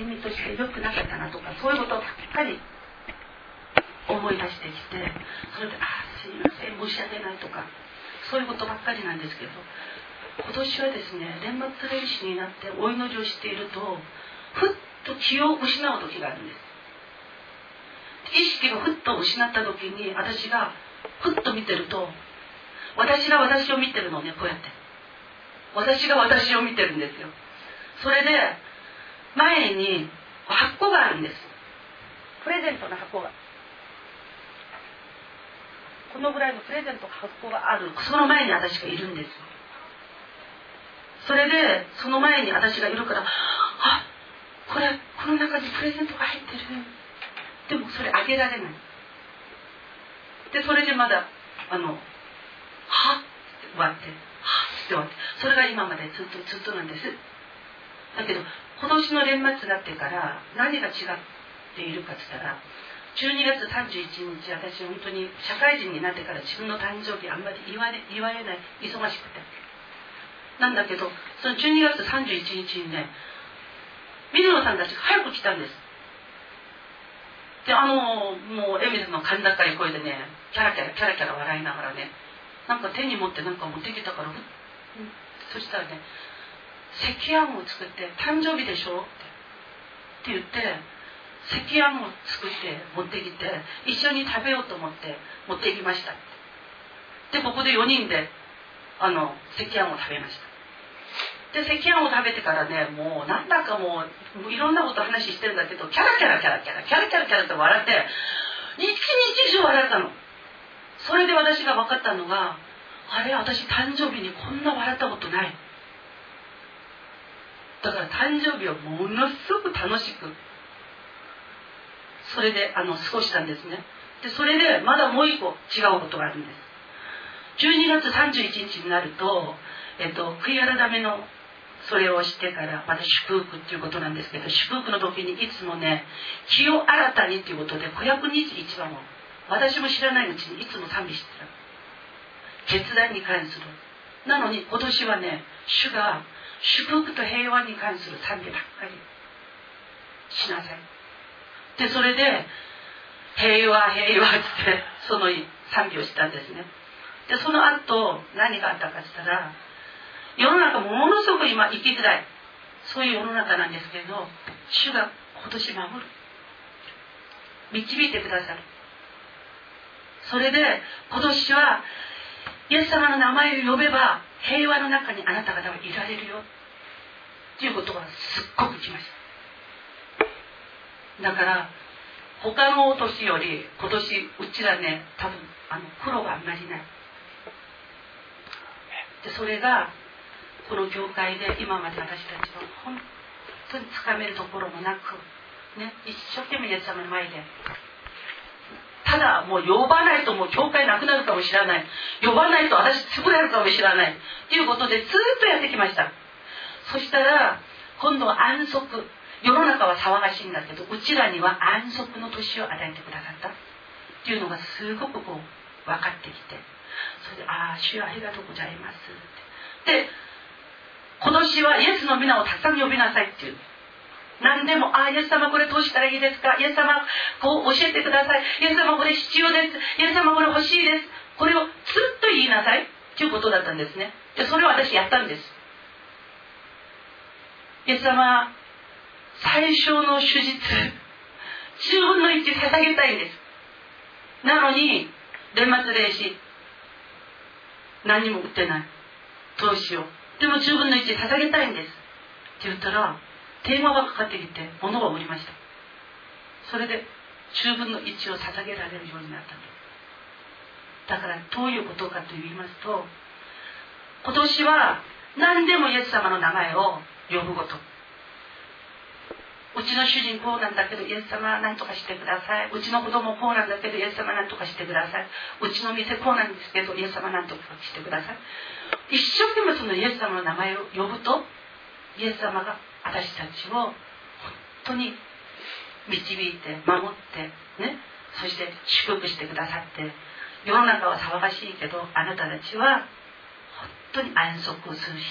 歩みとして良くなかったなとかそういうことばっかり思い出してきてそれで「ああすいません申し訳ない」とかそういうことばっかりなんですけど今年はですね年末年始になってお祈りをしているとふっと気を失う時があるんです。意識がふっと失った時に私がふっと見てると私が私を見てるのねこうやって。私が私を見てるんですよ。それで前に箱があるんです。プレゼントの箱が。このぐらいのプレゼント箱があるその前に私がいるんです。それでその前に私がいるからあこれこの中にプレゼントが入ってる。でもそれあげられない。でそれでまだあのはっって終わってはっって終わって。それが今までずっとずっとなんです。だけど今年の年末になってから何が違っているかって言ったら12月31日私本当に社会人になってから自分の誕生日あんまり言われ言われない忙しくて。なんだけどその12月31日にね水野さんたちが早く来たんです。であのもうエミズの甲高い声でねキャラキャラキャラキャラ笑いながらねなんか手に持ってなんか持ってきたから、そしたらね赤飯を作って「誕生日でしょ?」ってって言って赤飯を作って持ってきて一緒に食べようと思って持ってきました。でここで4人であの赤飯を食べました。で赤飯を食べてからねもうなんだかもういろんなこと話してるんだけどキャラキャラキャラキャラキャラキャラキャラって笑って一日中笑ったの。それで私が分かったのがあれ私誕生日にこんな笑ったことない。だから誕生日をものすごく楽しく。それであの過ごしたんですね。でそれでまだもう一個違うことがあるんです。12月31日になると、えっと、悔い改めのそれをしてからまた祝福っていうことなんですけど祝福の時にいつもね気を新たにっていうことで521番を私も知らないうちにいつも賛美してた。決断に関する。なのに今年はね主が祝福と平和に関する賛美ばっかりしなさい。でそれで平和平和って その賛美をしたんですね。でその後何があったかって言ったら世の中ものすごく今生きづらい。そういう世の中なんですけど主が今年守る。導いてくださる。それで今年はイエス様の名前を呼べば平和の中にあなた方はいられるよ。っていうことがすっごくきました。だから他のお年より今年うちらね多分あの苦労があんまりない。でそれがこの教会で今まで私たちは本当につかめるところもなく、ね、一生懸命イエス様の前でただもう呼ばないともう教会なくなるかもしれない。呼ばないと私潰れるかもしれない。っていうことでずっとやってきました。そしたら今度は安息。世の中は騒がしいんだけどうちらには安息の年を与えてくださった。っていうのがすごくこう分かってきて。それで「ああ主よありがとうございます」って。で今年はイエスの皆をたくさん呼びなさいっていう。何でも、ああ、イエス様これどうしたらいいですか？イエス様、こう教えてください。イエス様これ必要です。イエス様これ欲しいです。これをずっと言いなさい。っていうことだったんですね。で、それを私やったんです。イエス様、最小の手術10分の1捧げたいんですなのに年末年始何も売ってないどうしようでも10分の1捧げたいんですって言ったら電話がかかってきて物が売りました。それで10分の1を捧げられるようになったんですだからどういうことかと言いますと今年は何でもイエス様の名前を呼ぶこと。うちの主人こうなんだけどイエス様何とかしてください。うちの子供こうなんだけどイエス様何とかしてください。うちの店こうなんですけどイエス様何とかしてください。一生懸命そのイエス様の名前を呼ぶとイエス様が私たちを本当に導いて守ってね。そして祝福してくださって世の中は騒がしいけどあなたたちは本当に安息をする日。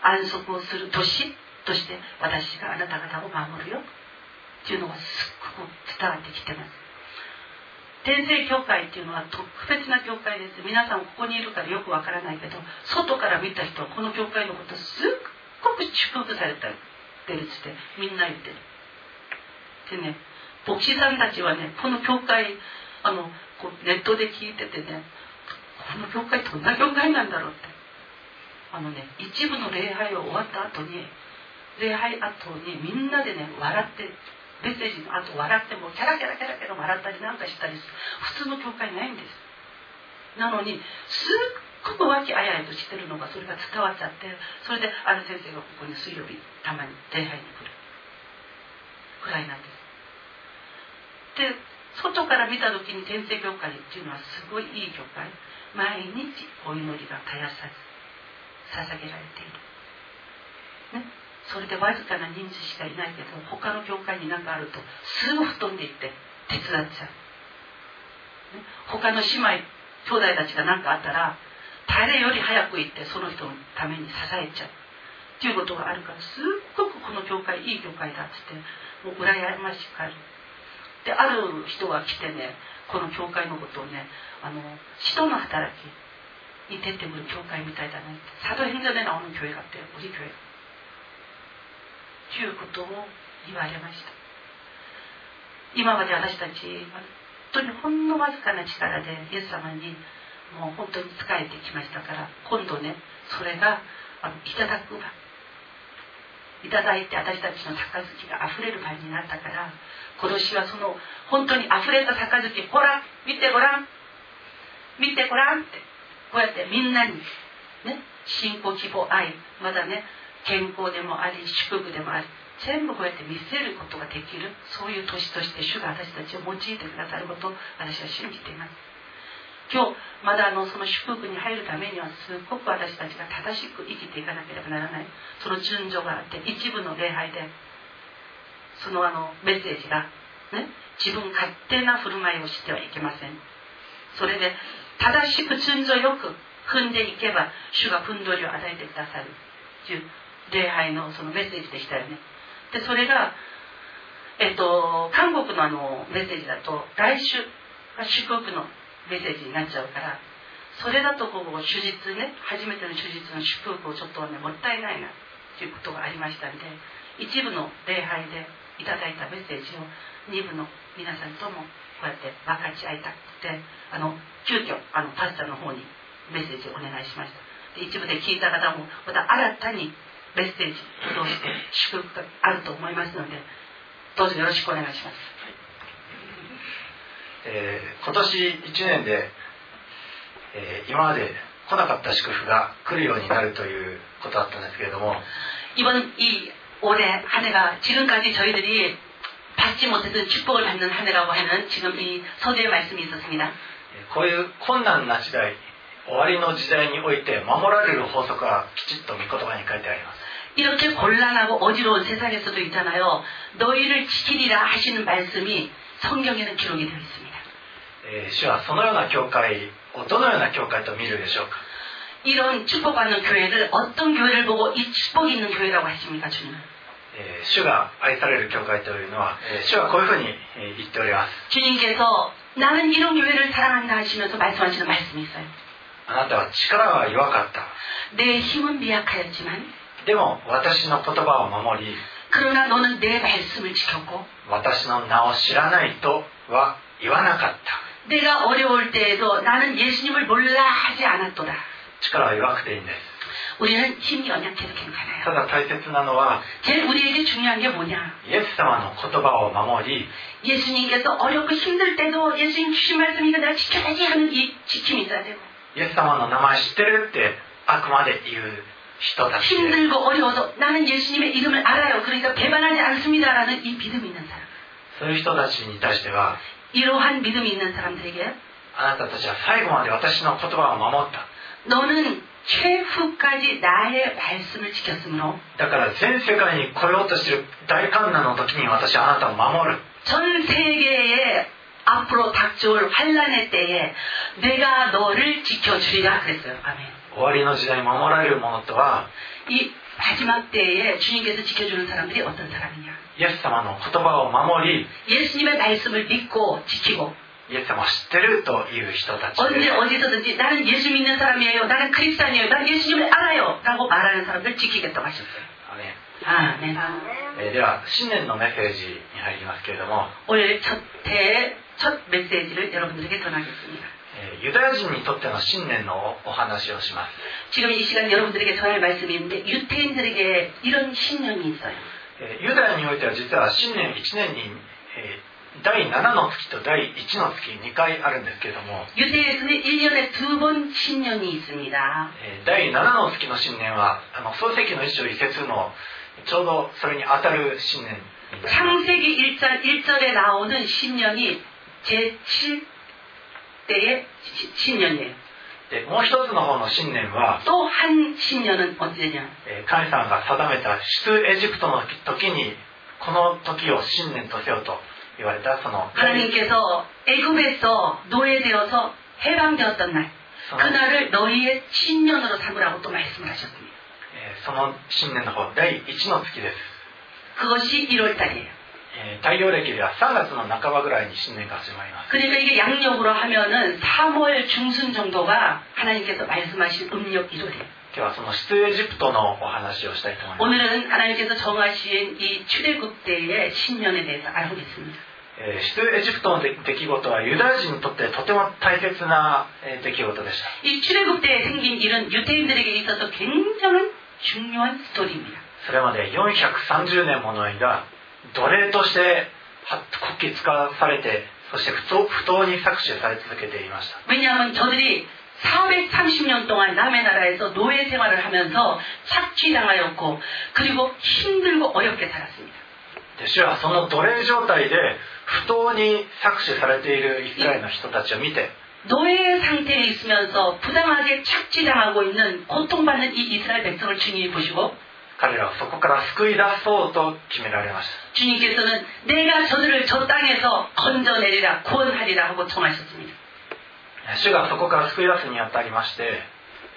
安息をする年として私があなた方を守るよ。っていうのがすっごく伝わってきてます。天聖教会っていうのは特別な教会です。皆さんここにいるからよくわからないけど外から見た人はこの教会のことすっごく祝福されてるってみんな言ってる。でね牧師さんたちはねこの教会あのこうネットで聞いててねこの教会どんな教会なんだろうって。あのね一部の礼拝を終わった後に礼拝後にみんなでね笑ってメッセージの後笑ってもキャラキャラキャラキャラ笑ったりなんかしたり普通の教会ないんです。なのにすっごく和気あいあいとしてるのがそれが伝わっちゃってそれである先生がここに水曜日たまに礼拝に来る。くらいなんです。で外から見た時に天聖教会っていうのはすごいいい教会。毎日お祈りが絶やさず捧げられている、ね、それでわずかな人数しかいないけど他の教会に何かあるとすぐ布団で行って手伝っちゃう、ね、他の姉妹兄弟たちが何かあったら誰より早く行ってその人のために支えちゃうっていうことがあるからすっごくこの教会いい教会だっつってもう羨ましくあるである人が来てねこの教会のことをねあの使徒の働きに出てくる教会みたいだね사도행전에나오는교회같대요우리교회ということを言われました今まで私たち本当にほんのわずかな力でイエス様に もう本当に仕えてきましたから今度ねそれがあのいただく場いただいて私たちの杯があふれる場になったから今年はその本当にあふれた杯ほら見てごらん見てごらんってこうやってみんなにね信仰希望愛まだね健康でもあり祝福でもあり全部こうやって見せることができるそういう年として主が私たちを用いてくださることを私は信じています。今日まだあのその祝福に入るためにはすっごく私たちが正しく生きていかなければならない。その順序があって一部の礼拝でそのあのメッセージが、ね、自分勝手な振る舞いをしてはいけません。それで正しく順序よく踏んでいけば主がふんどりを与えてくださる。という礼拝のそのメッセージでしたよね。でそれがえっと韓国のあのメッセージだと来週が祝福のメッセージになっちゃうからそれだとこう手術ね初めての手術の祝福をちょっとねもったいないなということがありましたんで一部の礼拝でいただいたメッセージを二部の皆さんともこうやって分かち合いたくてあの急遽あのパスタの方にメッセージをお願いしました。で一部で聞いた方もまた新たにメッセージを通して祝福があると思いますのでどうぞよろしくお願いします、えー、今年1年で、えー、今まで来なかった祝福が来るようになるということだったんですけれども이번이올해한해가지금까지저희들이받지못했던축복을받는한해라고하는지금이서두의말씀이있었습니다こういう困難な時代終わりの時代において守られる法則がきちっと御言葉に書いてあります 이렇게 곤란하고 어지러운 세상에서도 있잖아요. 너희를 지키리라 하시는 말씀이 성경에는 기록이 되어 있습니다. 主はそのような教会をどのような教会と見るでしょうか 이런 축복받는 교회를 어떤 교회를 보고 이 축복이 있는 교회라고 하십니까 주님은? 主が愛される教会というのは主はこういうふうに言っております 주님께서 나는 이런 교회를 사랑한다 하시면서 말씀하시는 말씀이 있어요. あなたは力は弱かった。내 힘은 미약하였지만 でも私の言葉を守り 그러나 너는 내 말씀을 지켰고 私の名を知らないとは言わなかった 내가 어려울 때에도 나는 예수님을 몰라 하지 않았도다 力は弱くていいんです 우리는 힘이 연약해도 괜찮아요 ただ大切なのは 제일 우리에게 중요한 게 뭐냐 イエス様の言葉を守り 예수님께서 어렵고 힘들 때도 예수님 주신 말씀 이거 내가 지켜야지 하는 이 지킴이 있어야 되고 イエス様の名前知ってるってあくまで言う 힘들고 어려워도 나는 예수님의 이름을 알아요. 그러니까 배반하지 않습니다라는 이 믿음이 있는 사람. そういう人たちに対しては 이러한 믿음이 있는 사람들에게 あなたたちは最後まで私の言葉を守った 너는 최후까지 나의 말씀을 지켰으므로 だから全世界に来ようとしている大観難の時に私はあなたを守る전 세계에 앞으로 닥쳐올 환란의 때에 내가 너를 지켜주리라 그랬어요. 아멘. 終わりの時代に守られるものとは 마지막 때에 주님께서 지켜주는 사람들이 어떤 사람이냐? イエス様の言葉を守り 예수님의 말씀을 믿고 지키고 イエス様を知ってるという人たち 언제 で 어디서든지 나는 예수 믿는 사람이에요. 나는 크리스찬이에요. 나는 예수님을 알아요. 라고 말하는 사람들 지키겠다고 하셨어요. ね 아, 네. えーでは新年のメッセージに入りますけれども、 오늘 첫 해, 첫 메시지를 여러분들에게 전하겠습니다. ユダヤ人にとっての信念のお話をします。今금이시간여러분들에게전할말씀이있는데에게이런이있어 요. ユダヤにおいては実は新年1年に、え、第7の月と第1の月2回あるんですけれども。ユダヤ에서1年에두번新年이있습니 다. 第7の月の新年はあの創世記の一章一節のちょうどそれに当たる新年창세기1장1절에나오는신년이제7 대의 신년이에요. でもう一つの方の新年は、 또 한 신년은 언제냐? えー神様が定めた出エジプトの時にこの時を新年とせよと言われたその 하나님께서 애굽에서 노예되어서 해방되었던 날 その 그날을 너희의 신년으로 삼으라고 또 말씀을 하셨습니다. えーその新年の方第1の月です、 그것이 1월 달이에요. 太陽暦では3月の半ばぐらいに新年が始まります。그래서이게양력으로하면은3월중순정도가하나님께서말씀하신음력일월이에요今日はその出エジプトのお話をしたいと思います。오늘은하나님께서정하신이출애굽때의신년에대해서알아보겠습니 다。 出エジプトの出来事はユダヤ人にとってとても大切な出来事でした。이출애굽때생긴일은유대인들에게있어서굉장한중요한스토리입니다それまで430年もの間奴隷としては国旗使わされてそして不当不当に搾取され続けていました 왜냐하면 저들이 430년 동안 남의 나라에서 노예 생활을 하면서 착취당하였고 그리고 힘들고 어렵게 살았습니다. で主はその奴隷状態で不当に搾取されているイスラエルの人たちを見て 노예 상태에 있으면서 부당하게 착취당하고 있는 고통받는 이 이스라엘 백성을 주님이 보시고 彼らをそこから救い出そうと決められました 주님께서는 내가 저들을 저 땅에서 건져내리라 구원하리라 하고 청하셨습니다. 主がそこから救い出すにあたりまして、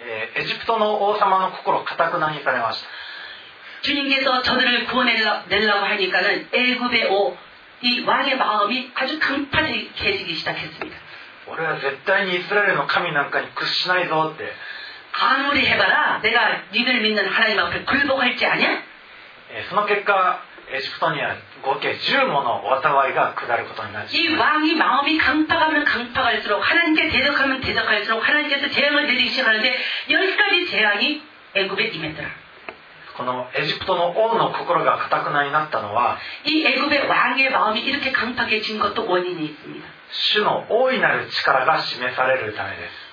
えーエジプトの王様の心をかたくなにされました 주님께서 저들을 구원해내려고 하니까는 애굽의 오, 이 왕의 마음이 아주 강팍해지기 시작했습니다. 俺は絶対にイスラエルの神なんかに屈しないぞって 아무리 해봐라 내가 니들 믿는 하나님 앞에 굴복할지 아냐? えーその結果エジプトには合計10ものおたわいが下ることになり 이 왕이 마음이 강팍하면 강팍할수록 하나님께 대적하면 대적할수록 하나님께서 재앙을 내리기 시작하는데 열 가지 재앙이 애굽에 임했더라. このエジプトの王の心がかたくなになったのは 이 애굽의 왕의 마음이 이렇게 강팍해진 것도 원인이 있습니다. 主の大いなる力が示されるためです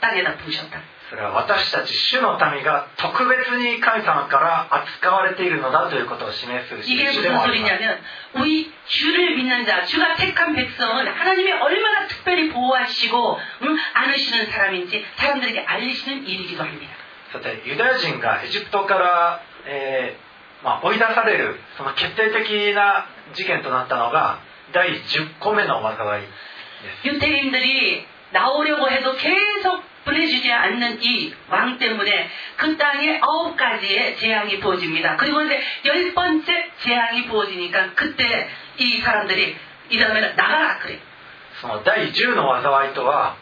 땅에다 부으셨다. それは私たち主の民が特別に神様から扱われているのだということを示す 이게 印で 무슨 もあります 소리냐면 우리 주를 믿는 자, 주가 택한 백성은 하나님이 얼마나 특별히 보호하시고 응? 안으시는 사람인지 사람들에게 알리시는 일이기도 합니다. さてユダヤ人がエジプトから、えーまあ、追い出されるその決定的な事件となったのが第10個目の災いです 유태인들이 나오려고 해도 계속 보내주지 않는 이 왕 때문에 그 땅에 아홉 가지의 재앙이 부어집니다. 그리고 이제 열 번째 재앙이 부어지니까 그때 이 사람들이 이러면 나가라 그래. その第10の災いとは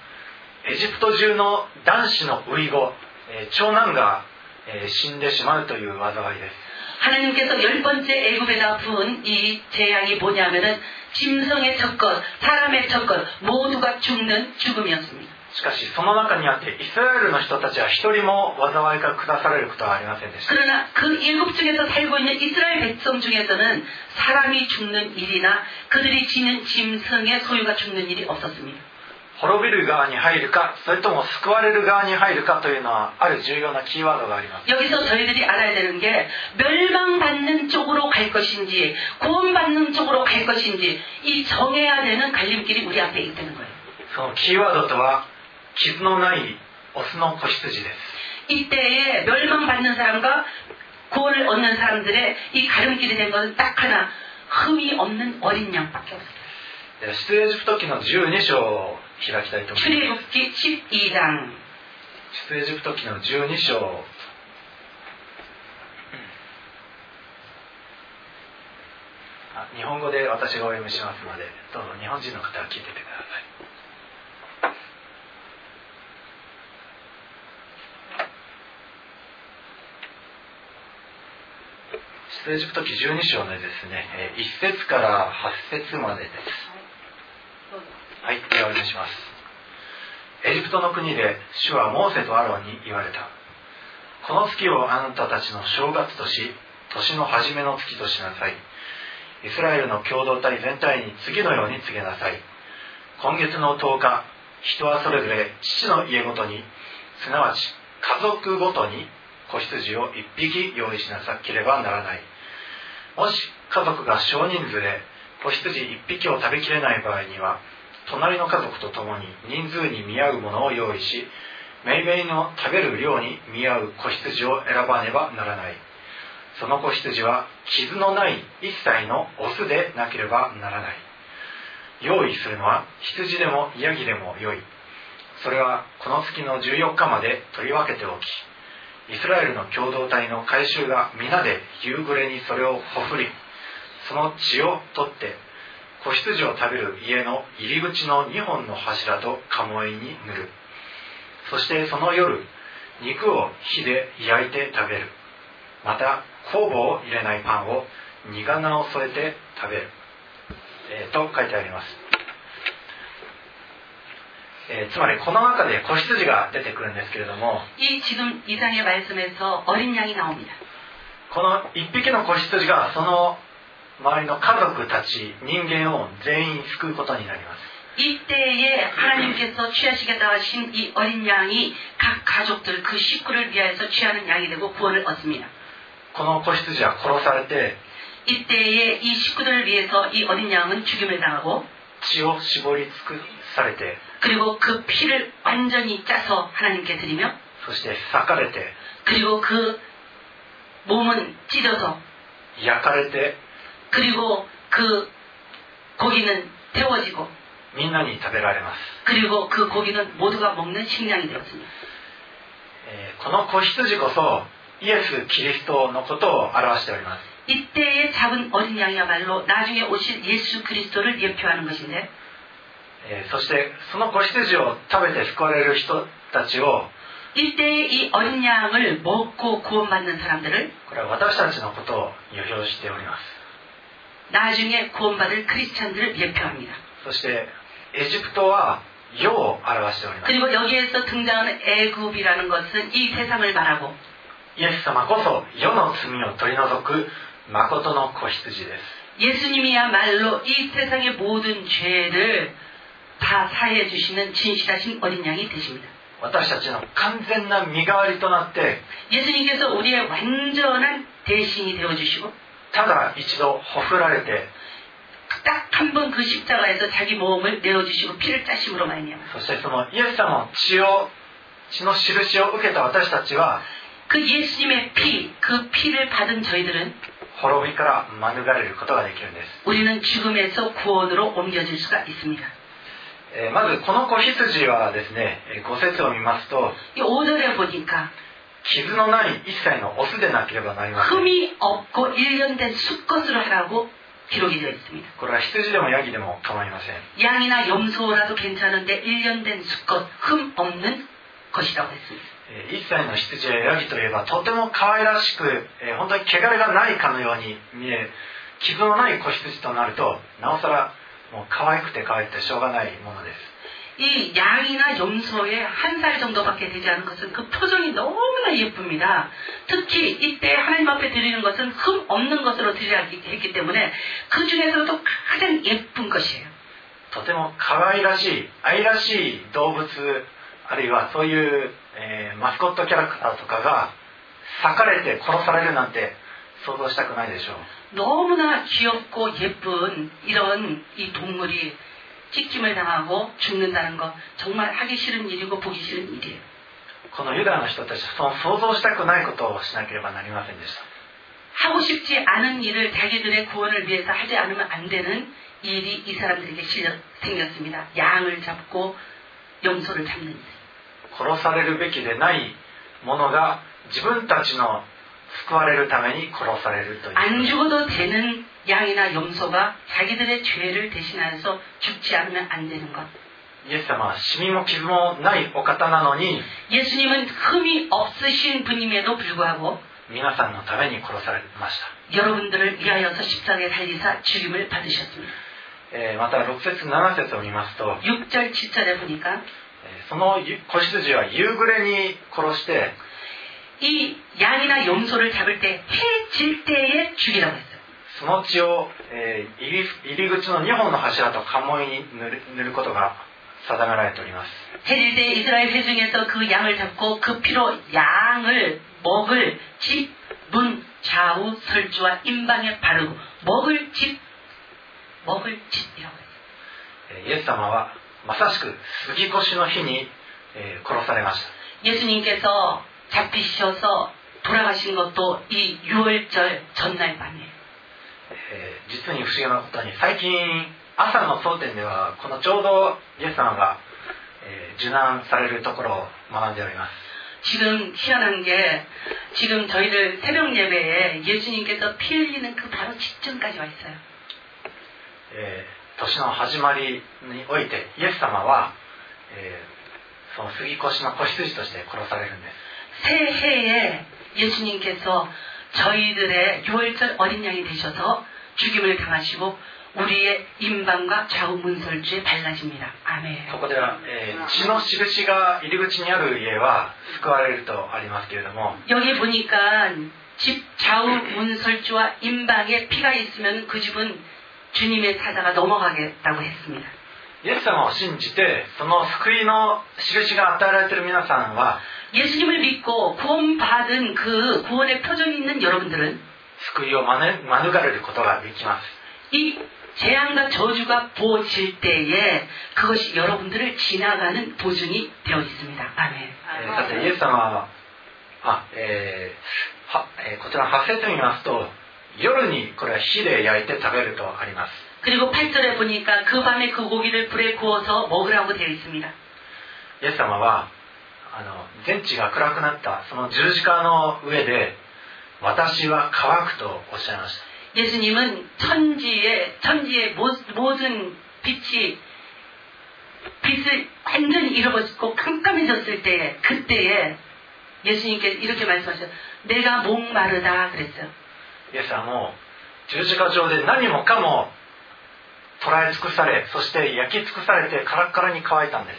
エジプト中の男子の遺語、えー長男が、えー死んでしまうという災いです 하나님께서 열 번째 애굽에다 부은 이 재앙이 뭐냐면은 짐승의 첫것, 사람의 첫것 모두가 죽는 죽음이었습니다. しかしその中にあってイスラエルの人たちは一人も災いが下されることはありませんでした 그러나 그 일곱 중에서 살고 있는 이스라엘 백성 중에서는 사람이 죽는 일이나 그들이 지는 짐승의 소유가 죽는 일이 없었습니다. 滅びる側に入るかそれとも救われる側に入るかというのはある重要なキーワードがあります 여기서 저희들이 알아야 되는 게 멸망받는 쪽으로 갈 것인지 구원받는 쪽으로 갈 것인지 이 정해야 되는 갈림길이 우리 앞에 있다는 거예요. そのキーワードとは 傷のないオスの子羊です 이때에 멸망받는 사람과 구원을 얻는 사람들의 이 가름길이 된 것은 딱 하나 흠이 없는 어린 양밖에 없어요. で出エジプト記の12章を開きたいと思います 출애굽기 12장 出エジプト記の12章あ日本語で私がお読みしますのでどうぞ日本人の方は聞いててください 出エジプト記12章のですねえー1節から8節までですはい、ではお願いします。エジプトの国で主はモーセとアロンに言われた。この月をあなたたちの正月とし、年の初めの月としなさい。イスラエルの共同体全体に次のように告げなさい。今月の10日、人はそれぞれ父の家ごとに、すなわち家族ごとに子羊を1匹用意しなければならない。もし家族が少人数で子羊1匹を食べきれない場合には、隣の家族と共に人数に見合うものを用意し、めいめいの食べる量に見合う子羊を選ばねばならない。その子羊は傷のない一切のオスでなければならない。用意するのは羊でもヤギでもよい。それはこの月の14日まで取り分けておき、イスラエルの共同体の改宗が皆で夕暮れにそれをほふり、その血を取って子羊を食べる家の入り口の2本の柱と鴨居に塗る。そしてその夜肉を火で焼いて食べる。また酵母を入れないパンを苦菜を添えて食べる、えーと書いてあります、えーつまりこの中で子羊が出てくるんですけれども 이 지금 이상의 말씀에서 어린 양이 나옵니다. この一匹の子羊がその周りの家族たち人間を全員救うことになります 이때에 하나님께서 취하시겠다 하신 이 어린 양이 각 가족들 그 식구를 위하여서 취하는 양이 되고 구원을 얻습니다. この子羊は殺されて 이때에 이 식구들을 위해서 이 어린 양은 죽임을 당하고 血を絞り尽くされて 그리고 그 피를 완전히 짜서 하나님께 드리며 そして裂かれて 그리고 그 몸은 찢어서 焼かれて 그리고 그 고기는 데워지고 みんなに食べられます、 그리고 그 고기는 모두가 먹는 식량이 되었습니다. えーこの子羊こそイエス・キリストのことを表しております 이때에 잡은 어린 양이야말로 나중에 오실 예수 그리스도를 예표하는 것인데 えーそしてその子羊を食べて救われる人たちを 이때에 이 어린 양을 먹고 구원받는 사람들을 これは私たちのことを予表しております 나중에 구원받을 크리스찬들을 예표합니다. そしてエジプトは世を表しております 그리고 여기에서 등장하는 애굽이라는 것은 이 세상을 말하고 イエス様こそ世の罪を取り除く誠の子羊です 예수님이야말로 이 세상의 모든 죄를 다 사해 주시는 진실하신 어린 양이 되십니다. 私たちの完全な身代わりとなって 예수님께서 우리의 완전한 대신이 되어 주시고 ただ一度ほふられて 딱 한 번 그 십자가에서 자기 몸을 내어 주시고 피를 짜심으로 말미암아 そしてそのイエス様の血を血の印を受けた私たちは 그 예수님의 피, 그 피를 받은 저희들은 滅びから免れることができるんです、 우리는 죽음에서 구원으로 옮겨질 수가 있습니다. えーまずこの子羊はですねえー5節を見ますと 이 5절에 보니까 傷のない一切のオスでなければなりません 흠이 없고 일련된 수컷으로 하라고 기록이 되어 있습니다. これは羊でもヤギでも構いません 양이나 염소라도 괜찮은데 일련된 수컷, 흠 없는 것이라고 했습니다. えー一切の羊やヤギといえばとても可愛らしく、えー本当に汚れがないかのように見え傷のない子羊となるとなおさら もう可愛くて可愛くてしょうがないものです 이 양이나 염소의 한 살 정도밖에 되지 않은 것은 그 표정이 너무나 예쁩니다. 특히 이때 하나님 앞에 드리는 것은 흠 없는 것으로 드리라 했기 때문에 그 중에서도 가장 예쁜 것이에요. とても可愛らしい愛らしい動物あるいはそういう、えー、マスコットキャラクターとかが裂かれて殺されるなんて 想像したくないでしょう 너무나 귀엽고 예쁜 이런 이 동물이 찍힘을 당하고 죽는다는 거 정말 하기 싫은 일이고 보기 싫은 일이에요. このユダの人たちはその想像したくないことをしなければなりませんでした 하고 싶지 않은 일을 자기들의 구원을 위해서 하지 않으면 안 되는 일이 이 사람들에게 실려 생겼습니다. 양을 잡고 염소를 잡는 일. 殺されるべきでないものが自分たちの 救われるために殺されるという 안 죽어도 되는 양이나 염소가 자기들의 죄를 대신해서 죽지 않으면 안 되는 것. イエス様はシミも傷もないお方なのに 예수님은 흠이 없으신 분임에도 불구하고 皆さんのために殺されました、 여러분들을 위하여서 십자가에 달리사 죽임을 받으셨습니다. えーまた6節7節を見ますと、 6절, 7절에 보니까 えーその子羊は夕暮れに殺して 이 양이나 염소를 잡을 때 해질 때에 죽이라고 했어 요. その血を、えー、入,り入り口の2本の柱と関門に塗る,塗ることが定められておりますイスラエル中에그양을잡고그피로양을먹을집문좌우설주와인방에바르고먹을집먹을집이라고イエス様はまさしく杉越の日に、えー、殺されました예수님께서 잡히셔서 돌아가신 것도 이 6월절 전날만 에. 実に不思議なことに最近朝の争点ではこのちょうどイエス様が、えー、受難されるところを学んでおります。지금 희한한 게 지금 저희들 새벽 예배에 예수님께서 피 흘리는 그 바로 직전까지 와 있어 요. 예, 年の始まりにおいてイエス様は、えー、その杉越しの子羊として殺されるんです。 새해에 예수님께서 저희들의 유월절 어린 양이 되셔서 죽임을 당하시고 우리의 임방과 좌우 문설주에 발라집니다. 아멘. ここでは、えー血の印が入り口にある家は救われるとありますけれども 여기 보니까 집 좌우 문설주와 임방에 피가 있으면 그 집은 주님의 사자가 넘어가겠다고 했습니다. イエス様を信じてその救いの印が与えられている皆さんは 예수님을 믿고 구원받은 그 구원의 표정이 있는 여러분들은 이 재앙과 저주가 부어질 때에 그것이 여러분들을 지나가는 보증이 되어 있습니다. 아멘. 예수様は 아, 에, 하, 에, こちら8節見ますと夜にこれは火で焼いて食べるとあります 그리고 8절에 보니까 그 밤에 그 고기를 불에 구워서 먹으라고 되어 있습니다. 예수様は あの全地が暗くなったその十字架の上で私は乾くとおっしゃいました 예수님은 천지에 천지의 모- 모든 빛이 빛을 완전히 잃어버리고 깜깜해졌을 때에 그때에 예수님께서 이렇게 말씀하셨어요. 내가 목마르다 그랬어요. イエスはもう十字架上で何もかも捉え尽くされそして焼き尽くされてカラッカラに乾いたんです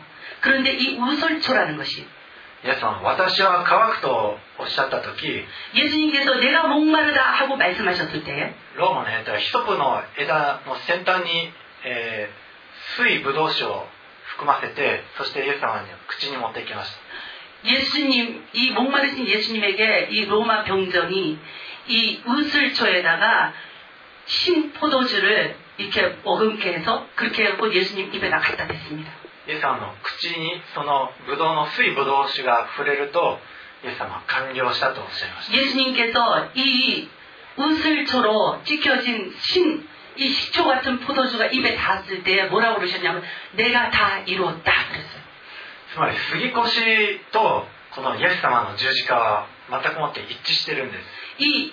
그런데 이 우설초라는 것이 イエス様は私は乾くとおっしゃった時 예수님께서 내가 목마르다 하고 말씀하셨을 때 ローマの兵隊はヒソプの枝の先端に、えー水ブドウ酒を含ませてそしてイエス様に口に持っていきました 예수님, 이 목마르신 예수님에게 이 로마 병정이 이 우슬초에다가 신포도주를 이렇게 머금게 해서 그렇게 해갖고 예수님 입에다 갖다 댔습니다. イエス様の口にそのブドウの水ブドウ酒が触れるとイエス様は完了したとおっしゃいました 예수님께서 이 우슬초로 찍혀진 신, 이 식초 같은 포도주가 입에 닿았을 때 뭐라고 그러셨냐면 내가 다 이루었다 그랬어요. つまり杉越とこのイエス様の十字架は全くもって一致してるんです 이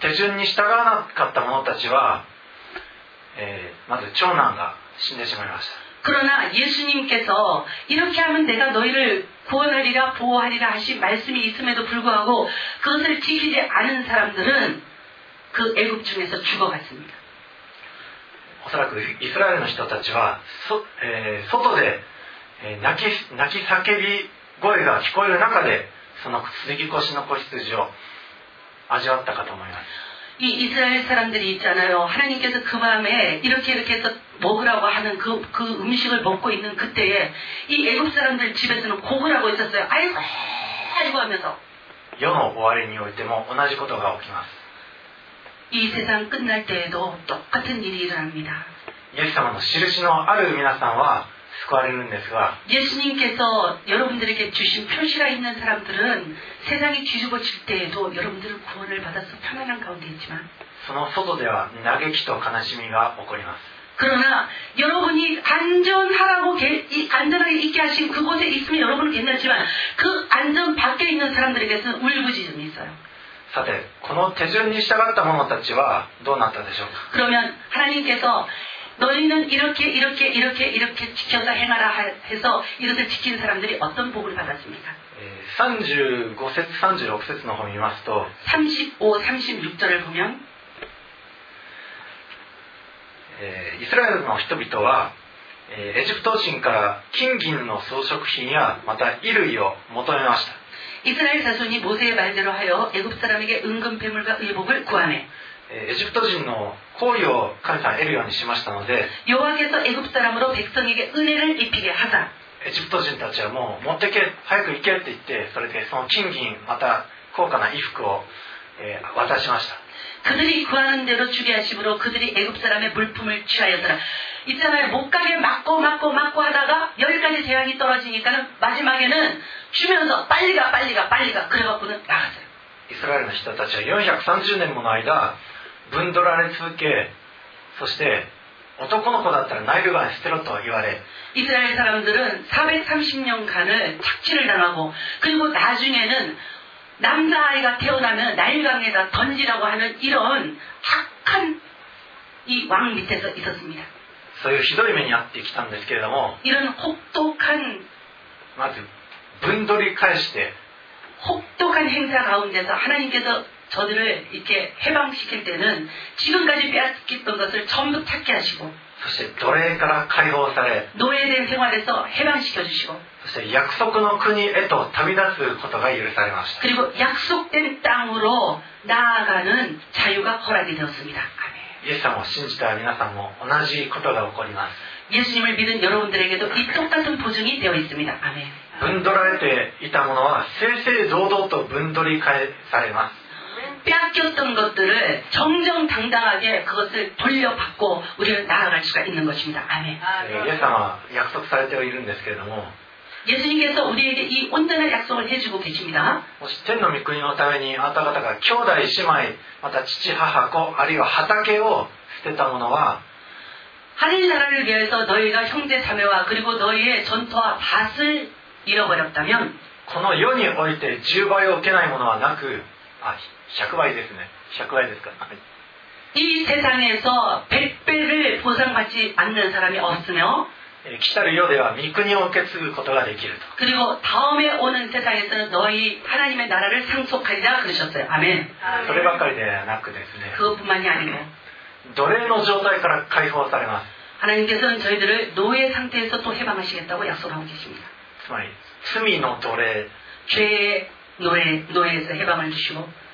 手順に従わなかった者たちは、えーまず長男が死んでしまいました 그러나 예수님께서 이렇게 하면 내가 너희를 구원하리라 보호하리라 하신 말씀이 있음에도 불구하고 그것을 지키지 않은 사람들은 그 애굽 중에서 죽어갔습니다. おそらくイスラエルの人たちは、そえー外で、えー泣き泣き叫び声が聞こえる中でその杉越の子羊を 味わったかと思います 이 이스라엘 사람들이 있잖아요. 하나님께서 그 밤에 이렇게 이렇게 해서 먹으라고 하는 그, 그 음식을 먹고 있는 그때에 이 애굽 사람들 집에서는 곡을 하고 있었어요. 아이고, 아이고 하면서 世の終わりにおいても同じことが起きます 이 세상 끝날 때에도 똑같은 일이 일어납니다. イエス様の印のある皆さんは救われるんですが 예수님께서 여러분들에게 주신 표시가 있는 사람들은 세상이 뒤집어질 때에도 여러분들은 구원을 받아서 평안한 가운데 있지만 その外では嘆きと悲しみが起こります 그러나 여러분이 안전하라고 게- 이 안전하게 있게 하신 그곳에 있으면 여러분은 괜찮지만 그 안전 밖에 있는 사람들에게서는 울부짖음이 있어요. さてこの手順に従った者たちはどうなったでしょうか 그러면 하나님께서 너희는 이렇게 이렇게 이렇게 이렇게 지켜서 행하라 해서 이렇게 지키는 사람들이 어떤 복을 받았습니 까? 35 절, 36절の方見ますと 35, 36절을 보면イスラエルの人々はエジプト人から金銀の装飾品やまた衣類を求めました。イスラエル자손이모세의말대로하여애굽사람에게은금패물과의복을구하네 エジプト人の行為を神様は得るようにしましたので 여호와께서 애굽 사람으로 백성에게 은혜를 입히게 하사 エジプト人たちはもう持ってけ早く行けって言ってそれでその金銀また高価な衣服を、えー渡しました 그들이 구하는 대로 주게 하심으로 그들이 애굽 사람의 물품을 취하였더라. 있잖아요. 못 가게 막고 막고 막고 하다가 여기까지 재앙이 떨어지니까는 마지막에는 주면서 빨리 가 빨리 가 빨리 가 그래갖고는 나갔어요. イスラエルの人たちは430年もの間 分取られ続けそして男の子だったらナイル川に捨てろと言われ 이스라엘 사람들은 430년간을 착취를 당하고 그리고 나중에는 남자아이가 태어나면 나일강에다 던지라고 하는 이런 악한 이 왕 밑에서 있었습니다. そういうひどい目に遭ってきたんですけれども 이런 혹독한 まず分取り返して 혹독한 행사 가운데서 하나님께서 저들을 이렇게 해방시킬 때는 지금까지 빼앗겼던 것을 전부 찾게 하시고 そして奴隷から解放され 노예된 생활에서 해방시켜 주시고 そして約束の国へと旅立つことが許されました 그리고 약속된 땅으로 나아가는 자유가 허락이 되었습니다. 아멘. イエス様を信じた皆さんも同じことが起こります 예수님을 믿은 여러분들에게도 이 똑같은 보증이 되어 있습니다. 아멘. 分取られていたものは正々堂々と分取り返されます 빼앗겼던 것들을 정정당당하게 그것을 돌려받고 우리는 나아갈 수가 있는 것입니다. 아멘. えーイエス様は約束されているんですけれども 예수님께서 우리에게 이 온전한 약속을 해주고 계십니다. もし天の御国のためにあなた方が兄弟姉妹また父母子あるいは畑を捨てたものは 하늘나라를 위해서 너희가 형제 자매와 그리고 너희의 전토와 밭을 잃어버렸다면 この世において10倍を受けないものはなくあ 100倍ですね100倍ですかはい 이 세상에서 100배를 보상받지 않는 사람이 없으며 えー来たる世では御国を受け継ぐことができると 그리고 다음에 오는 세상에서는 너희 하나님의 나라를 상속하리라 그러셨어요. 아멘. そればかりではなくですね 그것뿐만이 아니고 奴隷の状態から解放されます 하나님께서는 저희들을 노예 상태에서 또 해방하시겠다고 약속하고 계십니다. つまり罪の奴隷 죄의 노예, 노예에서 해방을 주시고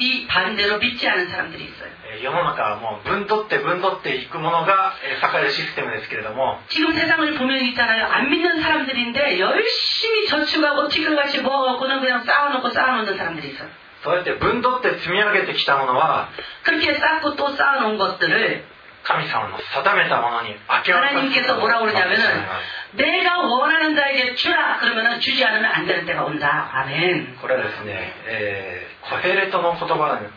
이 반대로 믿지 않은 사람들이 있어요. えー世の中はもう分取って分取っていくものがえー栄えるシステムですけれども 지금 세상을 보면 있잖아요. 안 믿는 사람들인데 열심히 저축하고 티끌같이 모아갖고는 그냥 쌓아놓고 쌓아놓는 사람들이 있어요. そうやって分取って積み上げてきたものは 그렇게 쌓고 또 쌓아놓은 것들을 神様の定めたものに明け渡す 하나님께서 뭐라고 なってしまい 그러냐면은 ます 내가 원하는 자에게 주라 그러면은 주지 않으면 안 되는 때가 온다. 아멘. これはですね、えーコヘレトの言葉の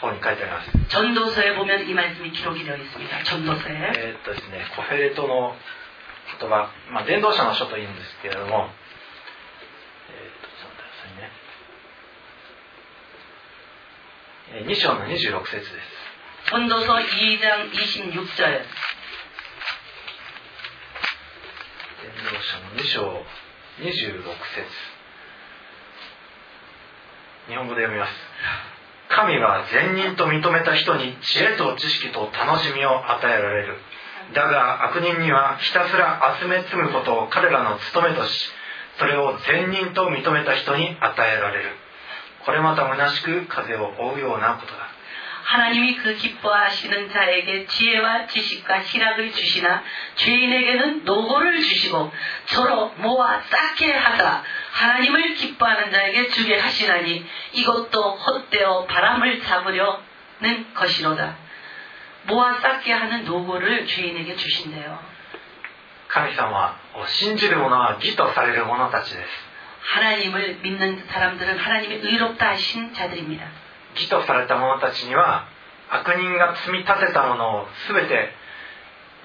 方に書いてあります 전도서에 보면 이 말씀이 기록이 되어 있습니다. 전도서에. えーっとですねコヘレトの言葉まあ伝道者の書というんですけれどもえーっとちょっと待ってくださいねえー2章の26節です 전도서 2장 26절. の2章26節。日本語で読みます。神は善人と認めた人に知恵と知識と楽しみを与えられる。だが悪人にはひたすら集め積むことを彼らの務めとしそれを善人と認めた人に与えられる。これまた虚しく風を追うようなことだ 하나님이 그 기뻐하시는 자에게 지혜와 지식과 희락을 주시나 죄인에게는 노고를 주시고 서로 모아 쌓게 하사 하나님을 기뻐하는 자에게 주게 하시나니 이것도 헛되어 바람을 잡으려는 것이로다. 모아 쌓게 하는 노고를 죄인에게 주신대요. 하나님을 믿는 사람들은 하나님의 의롭다 하신 자들입니다. 義とされた者たちには悪人が積み立てたものを全て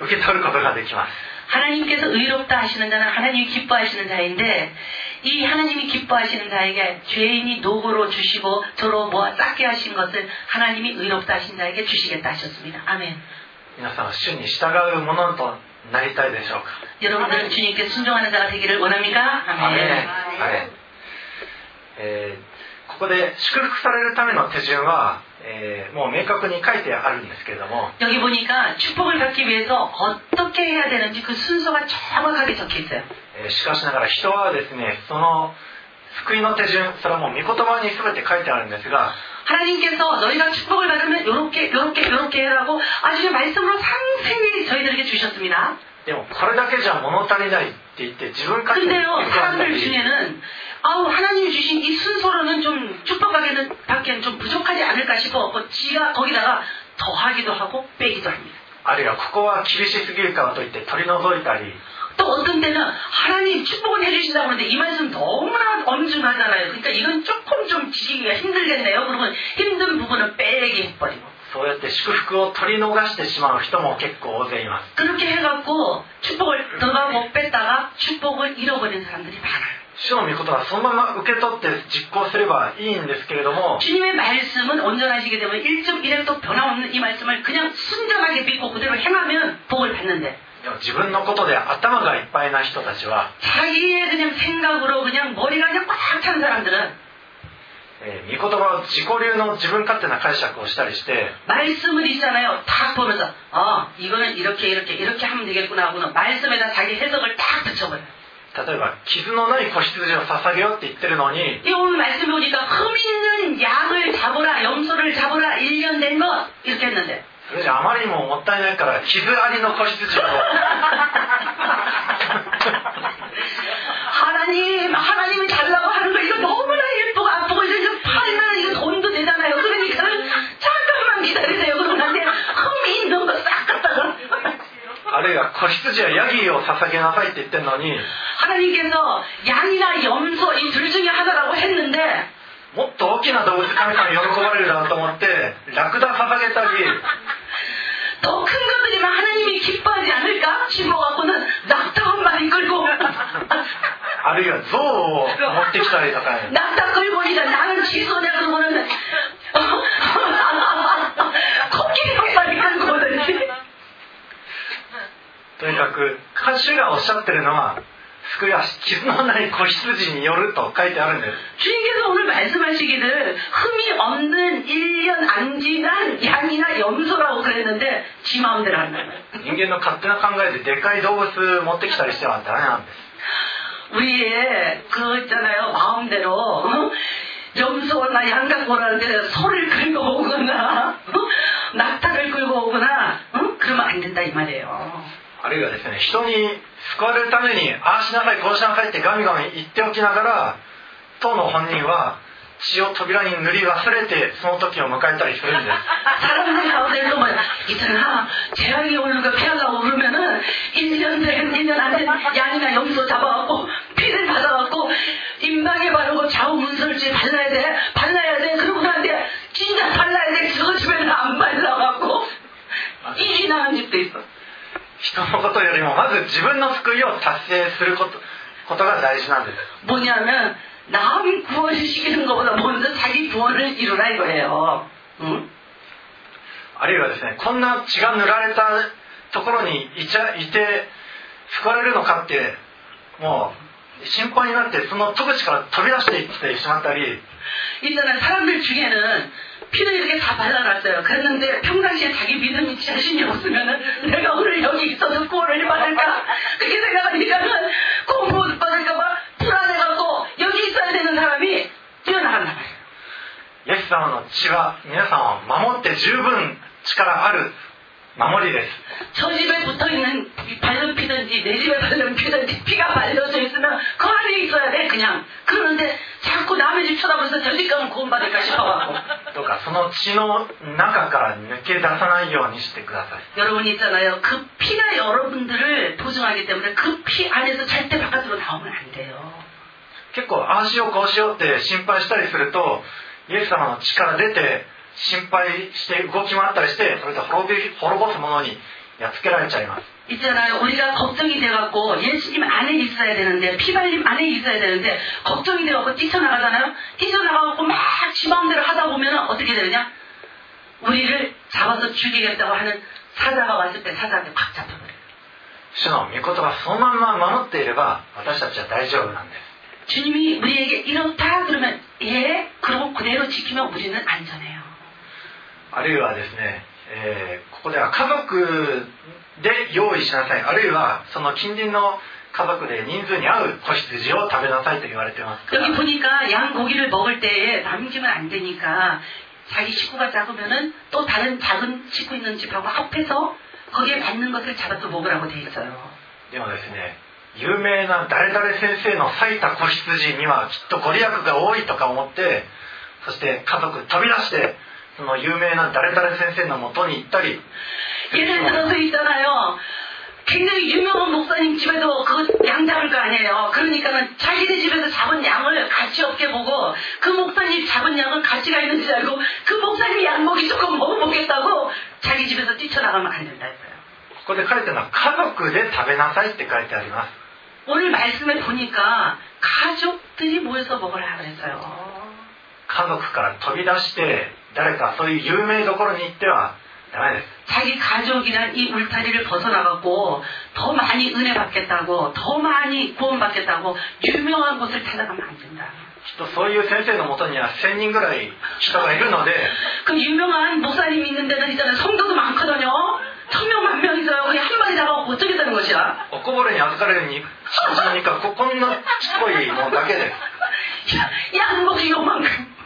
受け取ることができます 하나님께서 의롭다 하시는 자는 하나님이 기뻐하시는 자인데 이 하나님이 기뻐하시는 자에게 죄인이 노고로 주시고 저로 모아 쌓게 하신 것을 하나님이 의롭다 하신 자에게 주시겠다 하셨습니다. 아멘. 皆さんは主に従うものとなりたいでしょうか 여러분들은 주님께 순종하는 자가 되기를 원합니까? アメン 아멘. はいえー ここで祝福されるための手順は、えーもう明確に書いてあるんですけれども 여기 보니까 축복을 받기 위해서 어떻게 해야 되는지 그 순서가 정확하게 적혀 있어요. えーしかしながら人はですねその救いの手順それはもう御言葉に全て書いてあるんですが 하나님께서 너희가 축복을 받으면 요렇게 요렇게 요렇게 해라고 아주 말씀으로 상세히 저희들에게 주셨습니다. でもこれだけじゃ物足りないって言って自分勝手に 근데요 하나님이 주신 이 순서로는 좀 축복하기는 밖엔 좀 부족하지 않을까 싶어 뭐 지가 거기다가 더하기도 하고 빼기도 합니다. あるいはここは厳しすぎるからといって取り除いたり 또 어떤 때는 하나님 축복을 해주신다고 하는데 이 말씀 너무나 엄중하잖아요. 그러니까 이건 조금 좀 지키기가 힘들겠네요. 그러면 힘든 부분은 빼기 해버리고 そうやって祝福を取り逃してしまう人も結構大勢います 그렇게 해갖고 축복을 더하고 뺐다가 축복을 잃어버린 사람들이 많아요. 主の御言葉はそのまま受け取って実行すればいいんですけれども 주님의 말씀은 온전하시게 되면 1점 1핵도 변함없는 이 말씀을 그냥 순전하게 믿고 그대로 행하면 복을 받는데 でも自分のことで頭がいっぱいな人たちは、 자기의 그냥 생각으로 그냥 머리가 그냥 꽉 찬 사람들은 えー御言葉を自己流の自分勝手な解釈をしたりして 말씀을 있잖아요. 딱 보면서 아 이거는 이렇게 이렇게 이렇게 하면 되겠구나 하고는 말씀에다 자기 해석을 딱 붙여버려요. 例えば傷のない子羊を捧げようって言ってるのに 이 오늘 말씀 보니까 흠 있는 양을 잡으라 염소를 잡으라 1년 된 거 이렇게 했는데 それじゃあまりにももったいないから傷ありの子羊を 하나님 하나님이 달라고 하는 거 이거 너무나 예쁘고 아프고 이거 팔면 이거 돈도 되잖아요. 그러니까는 잠깐만 기다리세요. 그러면 안 돼요. 흠이 있는 거 싹 갖다가 あるいは子羊やヤギを捧げなさいって言ってるのに 하나님께서 양이나 염소 이 둘 중에 하나라고 했는데 もっと大きな動物神様に喜ばれるだろうと思ってラクダ捧げたり 더 큰 것들이면 하나님이 기뻐하지 않을까 싶어갖고는 낙타 한 마리 끌고 あるいは象を持ってきたりとか 낙타 끌고 오니까 나는 취소냐 그러면은 코끼리 한 마리 끌고 오든지 とにかく歌手がおっしゃってるのは 救いは傷のない子羊によると書いてあるんです 주님께서 오늘 말씀하시기를 흠이 없는 1년 안 지난 양이나 염소라고 그랬는데 지 마음대로 한다는 거예요. 人間の勝手な考えででかい動物持ってきたりしてはダメなんです 우리의 그거 있잖아요. 마음대로 어? 염소나 양 갖고 오라는데 소를 끌고 오거나 어? 낙타를 끌고 오거나 어? 그러면 안 된다 이 말이에요. あるいはですね人に 救われるためにああしなさいこうしなさいってガミガミ言っておきながら当の本人は血を扉に塗り忘れてその時を迎えたりするんです。のことよりもまず自分の救いを達成することことが大事なんです 뭐냐면 남 구원을 시키는 것보다 먼저 자기 구원을 이루라 이거예요 응? あるいはですねこんな血が塗られたところにいちゃいて救われるのかってもう心配になってその戸口から飛び出していってしまったり 있잖아요. 사람들 중에는 피를 이렇게 다 발라놨어요. 그랬는데 평상시에 자기 믿음이 자신이 없으면은 내가 오늘 여기 있어서 구원을 받을까? 그렇게 생각하니까는 구원 못 받을까봐 불안해갖고 여기 있어야 되는 사람이 뛰어나간다 말이에요. イエス様の血は皆さんを守って十分力ある 守りです 저 집에 붙어있는 이 바른 피든지 내 집에 바른 피든지 피가 발려져 있으면 그 안에 있어야 돼 그냥 그런데 자꾸 남의 집 쳐다보면서 저 집 가면 구원받을까 싶어갖고 どうかその血の中から抜け出さないようにしてください 여러분 있잖아요. 그 피가 여러분들을 보증하기 때문에 그 피 안에서 절대 바깥으로 나오면 안 돼요. 結構ああしようこうしようって心配したりするとイエス様の血から出て 心配して動き回ったりしてそれで滅び滅ぼすものにやっつけられちゃいます 있잖아요. 우리가 걱정이 돼갖고 예수님 안에 있어야 되는데 피발님 안에 있어야 되는데 걱정이 돼갖고 뛰쳐나가잖아요. 뛰쳐나가갖고 막 지 마음대로 하다 보면 어떻게 되느냐? 우리를 잡아서 죽이겠다고 하는 사자가 왔을 때 사자한테 꽉 잡혀버려요. 主の御言葉そのまんま守っていれば私たちは大丈夫なんです 주님이 우리에게 이렇다 그러면 예? 그러고 그대로 지키면 우리는 안전해요. あるいはですね、えーここでは家族で用意しなさいあるいはその近隣の家族で人数に合う子羊を食べなさいと言われてますか 여기 ら 보니까 양 고기를 먹을 때에 남기면 안 되니까 자기 식구가 작으면은 또 다른 작은 식구 있는 집하고 합해서 거기에 맞는 것을 잡아서 먹으라고 돼 있어요. でもですね有名な誰々先生の裂いた子羊にはきっとご利益が多いとか思ってそして家族飛び出して その有名な誰々先生のもとに行ったり 예를 들어서 있잖아요. 굉장히 유명한 목사님 집에도 그 양 잡을 거 아니에요. 그러니까는 자기네 집에서 잡은 양을 가치 없게 보고 그 목사님 잡은 양은 가치가 있는 줄 알고 그 목사님 양 먹이 조금 먹어보겠다고 자기 집에서 뛰쳐나가면 안 된다 했어요. ここで書いてるのは家族で食べなさいって書いてあります 오늘 말씀에 보니까 가족들이 모여서 먹으라 그랬어요. 家族から飛び出して 誰かそういう有名どころに行ってはダメです 자기 가족이란 이 울타리를 벗어나갖고 더 많이 은혜 받겠다고 더 많이 구원 받겠다고 유명한 곳을 찾아가면 안 된다. きっとそういう先生のもとには1000人ぐらい人がいるので 그 유명한 목사님 있는 데는 있잖아요. 성도도 많거든요. 천명 만명 있어요. 그냥 한 마리 잡아갖고 어떻게 되는 것이야? おこぼれに預かれるに羊かここんなちっこいものだけです 야, 양고기 요만큼,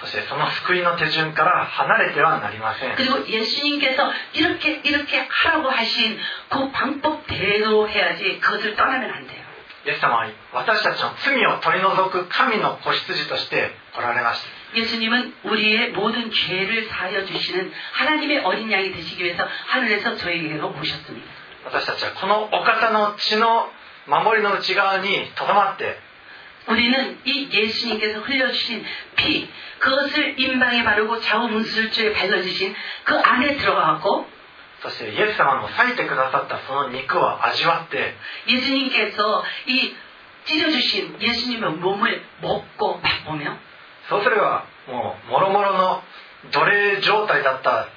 そしてその救いの手順から離れてはなりません 그리고 예수님께서 이렇게 이렇게 하라고 하신 그 방법대로 해야지 그것을 떠나면 안 돼요. イエス様は私たちの罪を取り除く神の子羊として来られました 예수님은 우리의 모든 죄를 사하여 주시는 하나님의 어린 양이 되시기 위해서 하늘에서 저에게로 모셨습니다. 私たちはこのお方の血の守りの内側にとどまって 우리는 이 예수님께서 흘려주신 피, 그것을 임방에 바르고 좌우문술주에 발라주신 그 안에 들어가고 そしてイエス様の裂いてくださったその肉を味わって 예수님께서 이 찢어주신 예수님의 몸을 먹고 맛보며 そうすればもうもろもろの奴隷状態だった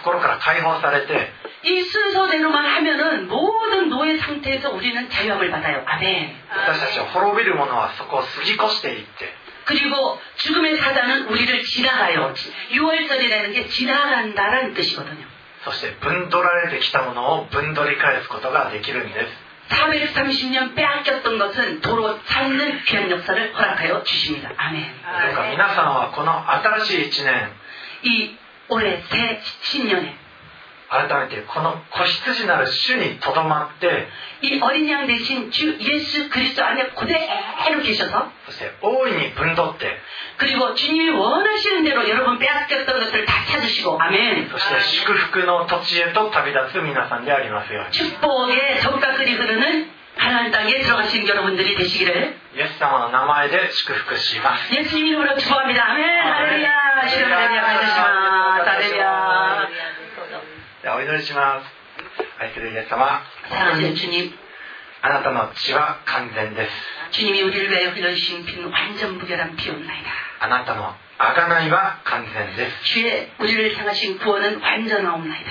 ところから解放されて 이 순서대로만 하면은 모든 노예 상태에서 우리는 자유함을 받아요. 아멘. 私たちを滅びる者はそこを過ぎ越していって 그리고 죽음의 사자는 우리를 지나가요. 6월절이라는 게 지나간다라는 뜻이거든요. そして分取られてきたものを分取り返すことができるんです 430년 빼앗겼던 것은 도로 찾는 귀한 역사를 허락하여 주십니다. 아멘. どうか皆さんはこの新しい一年 이 올해 새 신년에 改めてこの子羊なる主にとどまって 이 어린 양 대신 주 예수 그리스도 안에 그대로 계셔서 そして大いに分取って 그리고 주님이 원하시는 대로 여러분 빼앗겼던 것들을 다 찾으시고 아멘 そして祝福の土地へと旅立つ皆さんでありますように 축복의 적각들이 흐르는 하나님 땅에 들어가신 여러분들이 되시기를 イエス様の名前で祝福します 예수님 이름으로 축복합니다 아멘 할렐루야 시간 할렐루야 받으시마 할렐루야 ではお祈りします愛するイエス様 사랑하는 주님 あなたの血は完全です 주님이 우리를 위하여 흘러주신 피는 완전 무결한 피옵나이다 あなたの贖いは完全です 주의 우리를 향하신 구원은 완전하옵나이다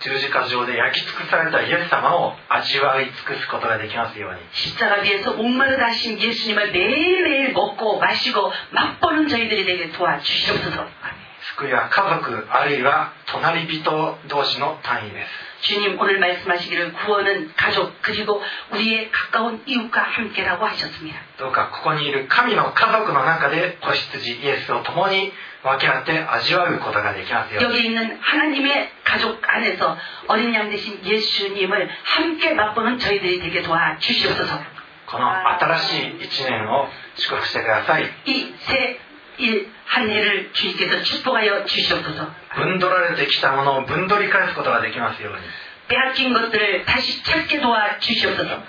十字架上で焼き尽くされたイエス様を味わい尽くすことができますように 십자가 뒤에서 목마르다 하신 예수님을 매일매일 먹고 마시고 맛보는 저희들이 되게 도와주시옵소서 아멘. 救いは家族あるいは隣人同士の単位です 주님 오늘 말씀하시기를 구원은 가족 그리고 우리의 가까운 이웃과 함께라고 하셨습니다 どうかここにいる神の家族の中で子羊イエスを共に分け合って味わうことができますように 여기 있는 하나님의 가족 안에서 어린 양 대신 예수님을 함께 맛보는 저희들이 되게 도와주시옵소서 この新しい一年を祝福してください 이새 한 해를 주님께서 축복하여 주시옵소서 分取られてきたものを分取り返すことができますように 빼앗긴 것들을 다시 찾게 도와주시옵소서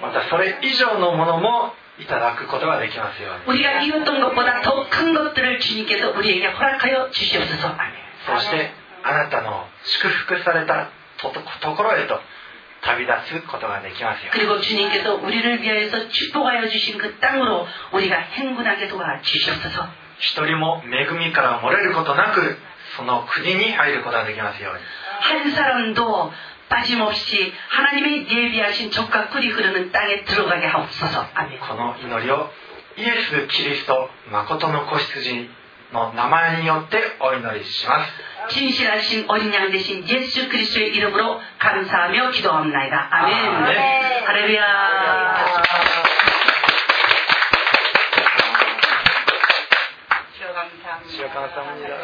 またそれ以上のものもいただくことができますように 우리가 이었던 것보다 더 큰 것들을 주님께서 우리에게 허락하여 주시옵소서 아멘 そしてあなたの祝福されたとところへと 旅立つことができますよ 그리고 주님께서 우리를 위하여서 축복하여 주신 그 땅으로 우리가 행군하게 도와주시옵소서 一人も恵みから漏れることなくその国に入ることができますように 한 사람도 빠짐없이 하나님의 예비하신 적과 꿀이 흐르는 땅에 들어가게 하옵소서 아멘 この祈りをイエス・キリスト誠の子羊 の名前によってお祈りします 진실하신 어린 양 되신 예수 그리스도의 이름으로 감사하며 기도합나이다 아멘 아멘. 할렐루야 주여 감사합니다